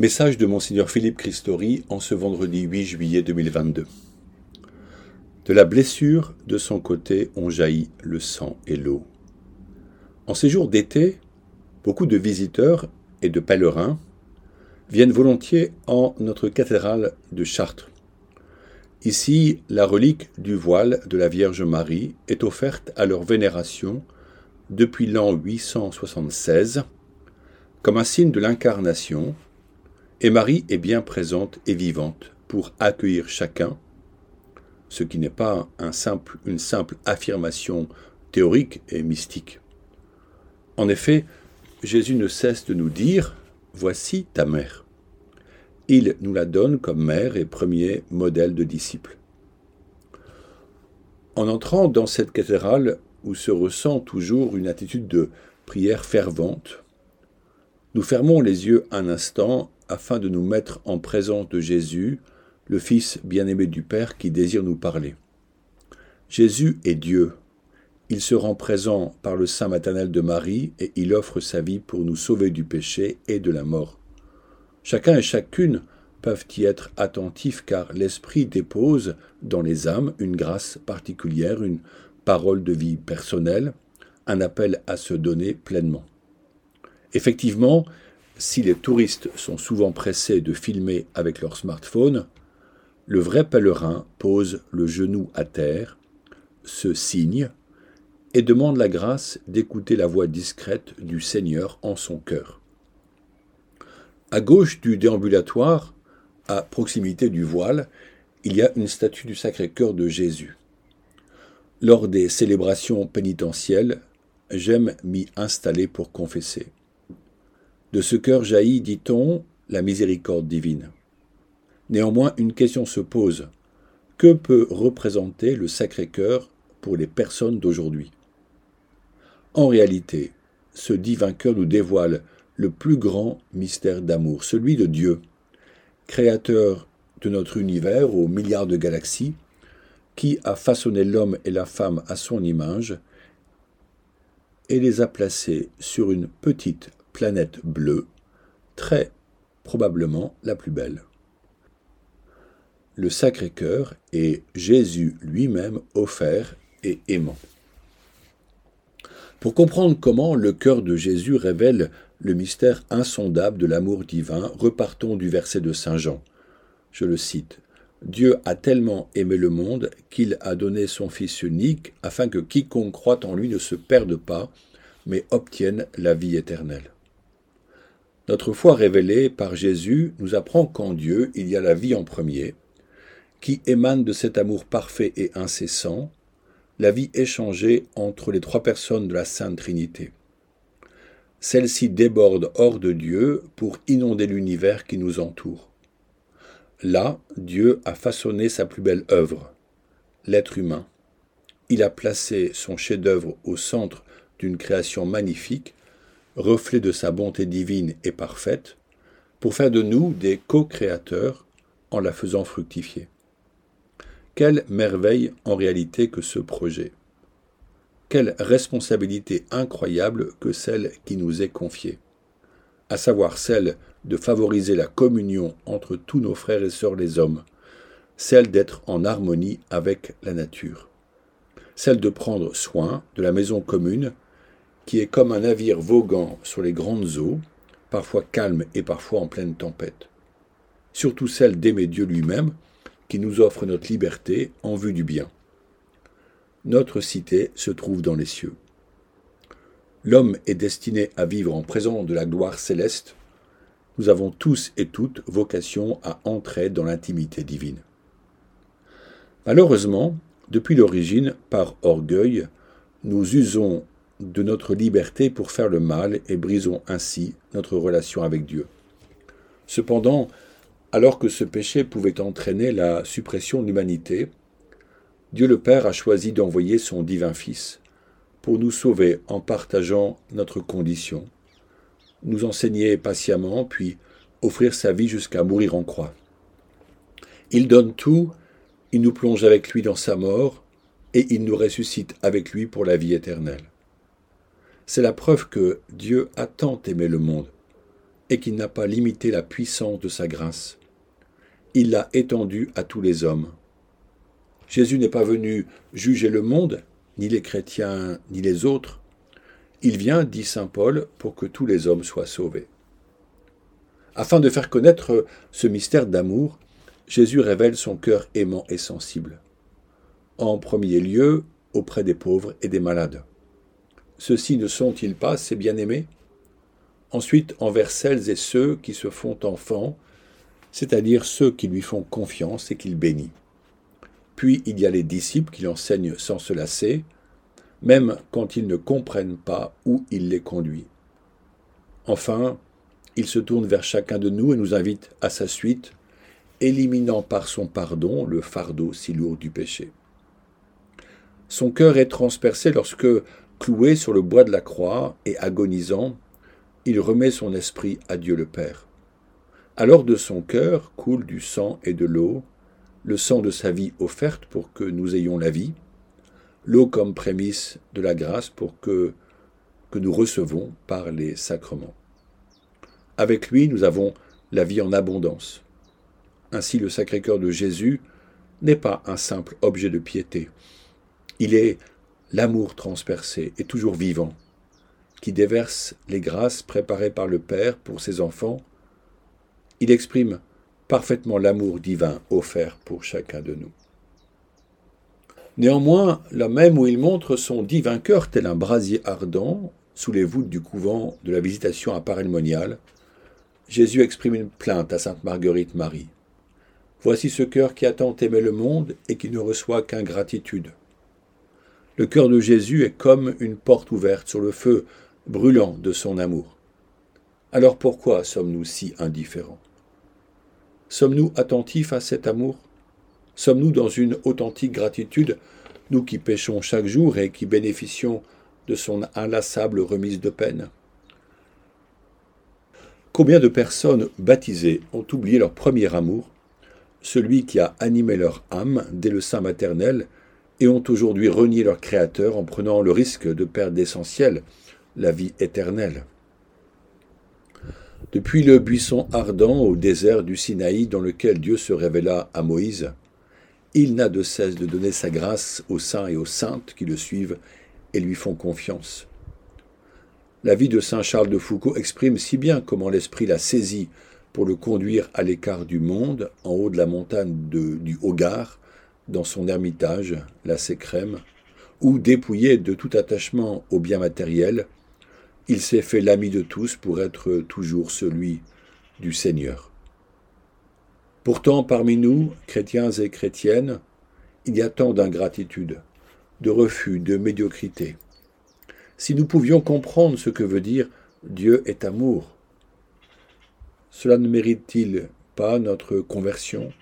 Message de Monseigneur Philippe Christori en ce vendredi 8 juillet 2022. De la blessure de son côté ont jailli le sang et l'eau. En ces jours d'été, beaucoup de visiteurs et de pèlerins viennent volontiers en notre cathédrale de Chartres. Ici, la relique du voile de la Vierge Marie est offerte à leur vénération depuis l'an 876 comme un signe de l'incarnation et Marie est bien présente et vivante pour accueillir chacun, ce qui n'est pas une simple affirmation théorique et mystique. En effet, Jésus ne cesse de nous dire Voici ta mère. Il nous la donne comme mère et premier modèle de disciple. En entrant dans cette cathédrale où se ressent toujours une attitude de prière fervente, nous fermons les yeux un instant afin de nous mettre en présence de Jésus, le Fils bien-aimé du Père qui désire nous parler. Jésus est Dieu. Il se rend présent par le sein maternel de Marie et il offre sa vie pour nous sauver du péché et de la mort. Chacun et chacune peuvent y être attentifs car l'Esprit dépose dans les âmes une grâce particulière, une parole de vie personnelle, un appel à se donner pleinement. Effectivement, si les touristes sont souvent pressés de filmer avec leur smartphone, le vrai pèlerin pose le genou à terre, se signe et demande la grâce d'écouter la voix discrète du Seigneur en son cœur. À gauche du déambulatoire, à proximité du voile, il y a une statue du Sacré-Cœur de Jésus. Lors des célébrations pénitentielles, j'aime m'y installer pour confesser. De ce cœur jaillit, dit-on, la miséricorde divine. Néanmoins, une question se pose. Que peut représenter le Sacré-Cœur pour les personnes d'aujourd'hui? En réalité, ce divin cœur nous dévoile le plus grand mystère d'amour, celui de Dieu, créateur de notre univers aux milliards de galaxies, qui a façonné l'homme et la femme à son image et les a placés sur une petite planète bleue, très probablement la plus belle. Le Sacré-Cœur est Jésus lui-même offert et aimant. Pour comprendre comment le cœur de Jésus révèle le mystère insondable de l'amour divin, repartons du verset de Saint Jean. Je le cite. Dieu a tellement aimé le monde qu'il a donné son Fils unique afin que quiconque croit en lui ne se perde pas, mais obtienne la vie éternelle. Notre foi révélée par Jésus nous apprend qu'en Dieu il y a la vie en premier, qui émane de cet amour parfait et incessant, la vie échangée entre les trois personnes de la Sainte Trinité. Celle-ci déborde hors de Dieu pour inonder l'univers qui nous entoure. Là, Dieu a façonné sa plus belle œuvre, l'être humain. Il a placé son chef-d'œuvre au centre d'une création magnifique reflet de sa bonté divine et parfaite, pour faire de nous des co-créateurs en la faisant fructifier. Quelle merveille en réalité que ce projet. Quelle responsabilité incroyable que celle qui nous est confiée, à savoir celle de favoriser la communion entre tous nos frères et sœurs les hommes, celle d'être en harmonie avec la nature, celle de prendre soin de la maison commune qui est comme un navire voguant sur les grandes eaux, parfois calme et parfois en pleine tempête. Surtout celle d'aimer Dieu lui-même, qui nous offre notre liberté en vue du bien. Notre cité se trouve dans les cieux. L'homme est destiné à vivre en présence de la gloire céleste. Nous avons tous et toutes vocation à entrer dans l'intimité divine. Malheureusement, depuis l'origine, par orgueil, nous usons de notre liberté pour faire le mal et brisons ainsi notre relation avec Dieu. Cependant, alors que ce péché pouvait entraîner la suppression de l'humanité, Dieu le Père a choisi d'envoyer son divin Fils pour nous sauver en partageant notre condition, nous enseigner patiemment, puis offrir sa vie jusqu'à mourir en croix. Il donne tout, il nous plonge avec lui dans sa mort, et il nous ressuscite avec lui pour la vie éternelle. C'est la preuve que Dieu a tant aimé le monde et qu'il n'a pas limité la puissance de sa grâce. Il l'a étendue à tous les hommes. Jésus n'est pas venu juger le monde, ni les chrétiens, ni les autres. Il vient, dit Saint Paul, pour que tous les hommes soient sauvés. Afin de faire connaître ce mystère d'amour, Jésus révèle son cœur aimant et sensible. En premier lieu, auprès des pauvres et des malades. Ceux-ci ne sont-ils pas ses bien-aimés? Ensuite, envers celles et ceux qui se font enfants, c'est-à-dire ceux qui lui font confiance et qu'il bénit. Puis il y a les disciples qui l'enseignent sans se lasser, même quand ils ne comprennent pas où il les conduit. Enfin, il se tourne vers chacun de nous et nous invite à sa suite, éliminant par son pardon le fardeau si lourd du péché. Son cœur est transpercé lorsque, cloué sur le bois de la croix et agonisant, il remet son esprit à Dieu le Père. Alors de son cœur coule du sang et de l'eau, le sang de sa vie offerte pour que nous ayons la vie, l'eau comme prémisse de la grâce pour que, que nous recevons par les sacrements. Avec lui, nous avons la vie en abondance. Ainsi, le Sacré-Cœur de Jésus n'est pas un simple objet de piété, il est l'amour transpercé et toujours vivant, qui déverse les grâces préparées par le Père pour ses enfants. Il exprime parfaitement l'amour divin offert pour chacun de nous. Néanmoins, là même où il montre son divin cœur tel un brasier ardent, sous les voûtes du couvent de la Visitation à Paray-le-Monial, Jésus exprime une plainte à sainte Marguerite Marie. Voici ce cœur qui a tant aimé le monde et qui ne reçoit qu'ingratitude. Le cœur de Jésus est comme une porte ouverte sur le feu brûlant de son amour. Alors pourquoi sommes-nous si indifférents? Sommes-nous attentifs à cet amour? Sommes-nous dans une authentique gratitude, nous qui péchons chaque jour et qui bénéficions de son inlassable remise de peine? Combien de personnes baptisées ont oublié leur premier amour, celui qui a animé leur âme dès le sein maternel et ont aujourd'hui renié leur Créateur en prenant le risque de perdre l'essentiel, la vie éternelle. Depuis le buisson ardent au désert du Sinaï dans lequel Dieu se révéla à Moïse, il n'a de cesse de donner sa grâce aux saints et aux saintes qui le suivent et lui font confiance. La vie de saint Charles de Foucault exprime si bien comment l'esprit l'a saisi pour le conduire à l'écart du monde, en haut de la montagne du Hogar, dans son ermitage, la Sécrème, où, dépouillé de tout attachement aux biens matériels, il s'est fait l'ami de tous pour être toujours celui du Seigneur. Pourtant, parmi nous, chrétiens et chrétiennes, il y a tant d'ingratitude, de refus, de médiocrité. Si nous pouvions comprendre ce que veut dire Dieu est amour, cela ne mérite-t-il pas notre conversion?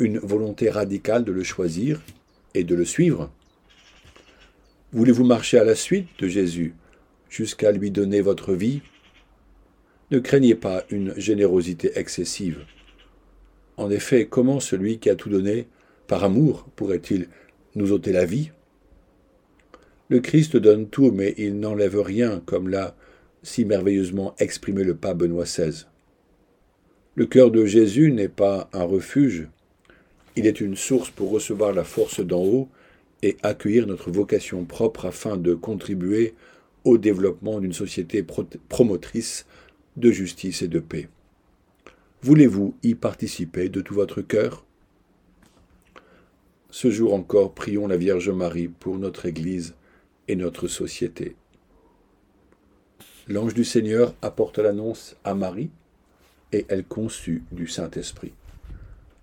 Une volonté radicale de le choisir et de le suivre Voulez-vous marcher à la suite de Jésus jusqu'à lui donner votre vie? Ne craignez pas une générosité excessive. En effet, comment celui qui a tout donné par amour pourrait-il nous ôter la vie? Le Christ donne tout, mais il n'enlève rien, comme l'a si merveilleusement exprimé le pape Benoît XVI. Le cœur de Jésus n'est pas un refuge, il est une source pour recevoir la force d'en haut et accueillir notre vocation propre afin de contribuer au développement d'une société promotrice de justice et de paix. Voulez-vous y participer de tout votre cœur? Ce jour encore, prions la Vierge Marie pour notre Église et notre société. L'ange du Seigneur apporte l'annonce à Marie, et elle conçut du Saint-Esprit.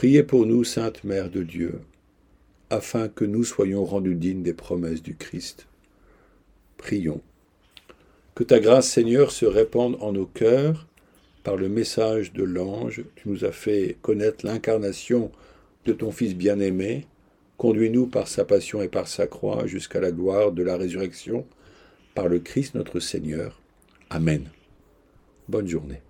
Priez pour nous, Sainte Mère de Dieu, afin que nous soyons rendus dignes des promesses du Christ. Prions. Que ta grâce, Seigneur, se répande en nos cœurs par le message de l'ange. Tu nous as fait connaître l'incarnation de ton Fils bien-aimé. Conduis-nous par sa passion et par sa croix jusqu'à la gloire de la résurrection, par le Christ notre Seigneur. Amen. Bonne journée.